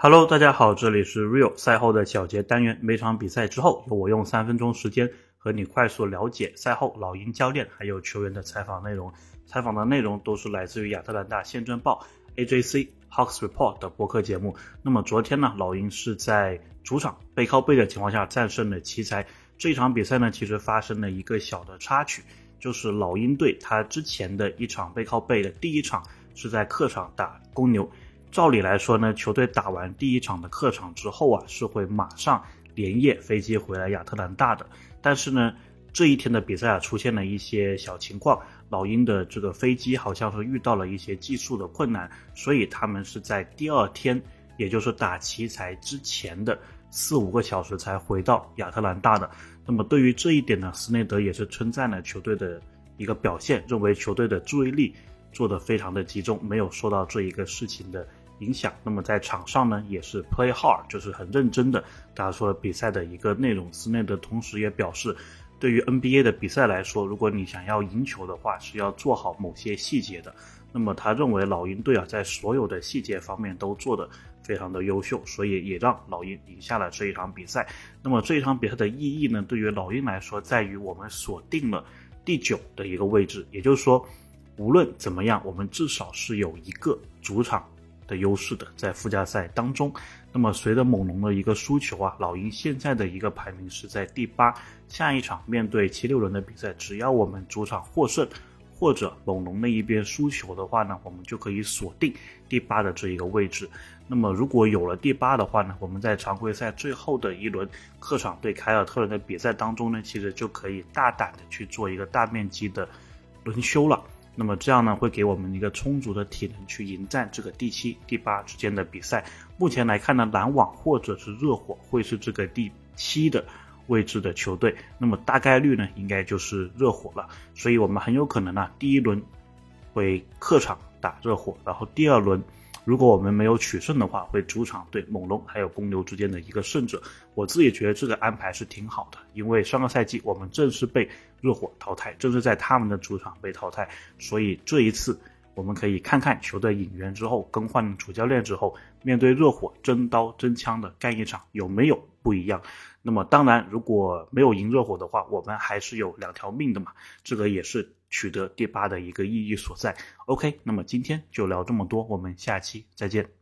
Hello，大家好，这里是 Real 赛后的小结单元。每场比赛之后，我用三分钟时间和你快速了解赛后老鹰教练还有球员的采访内容。采访的内容都是来自于亚特兰大宪政报 AJC Hawks Report 的播客节目。那么昨天呢，老鹰是在主场背靠背的情况下战胜了奇才。这一场比赛呢，其实发生了一个小的插曲，就是老鹰队他之前的一场背靠背的第一场是在客场打公牛。照理来说呢，球队打完第一场的客场之后啊，是会马上连夜飞机回来亚特兰大的。但是呢，这一天的比赛啊，出现了一些小情况，老鹰的这个飞机好像是遇到了一些技术的困难，所以他们是在第二天，也就是打奇才之前的四五个小时才回到亚特兰大的。那么对于这一点呢，斯内德也是称赞了球队的一个表现，认为球队的注意力做得非常的集中，没有受到这一个事情的。影响，那么在场上呢，也是 play hard，就是很认真的。大家说比赛的一个内容，斯内德同时也表示，对于 NBA 的比赛来说，如果你想要赢球的话，是要做好某些细节的。那么他认为老鹰队啊，在所有的细节方面都做得非常的优秀，所以也让老鹰赢下了这一场比赛。那么这一场比赛的意义呢，对于老鹰来说，在于我们锁定了第九的一个位置，也就是说，无论怎么样，我们至少是有一个主场。的优势的，在附加赛当中，那么随着猛龙的一个输球啊，老鹰现在的一个排名是在第八。下一场面对七六人的比赛，只要我们主场获胜，或者猛龙那一边输球的话呢，我们就可以锁定第八的这一个位置。那么如果有了第八的话呢，我们在常规赛最后的一轮客场对凯尔特人的比赛当中呢，其实就可以大胆的去做一个大面积的轮休了。那么这样呢，会给我们一个充足的体能去迎战这个第七、第八之间的比赛。目前来看呢，篮网或者是热火会是这个第七的位置的球队。那么大概率呢，应该就是热火了。所以我们很有可能呢，第一轮会客场打热火，然后第二轮。如果我们没有取胜的话，会主场对猛龙还有公牛之间的一个胜者。我自己觉得这个安排是挺好的，因为上个赛季我们正是被热火淘汰，正是在他们的主场被淘汰，所以这一次我们可以看看球队引援之后更换主教练之后，面对热火真刀真枪的干一场有没有不一样。那么当然，如果没有赢热火的话，我们还是有两条命的嘛，这个也是。取得第八的一个意义所在。OK，那么今天就聊这么多，我们下期再见。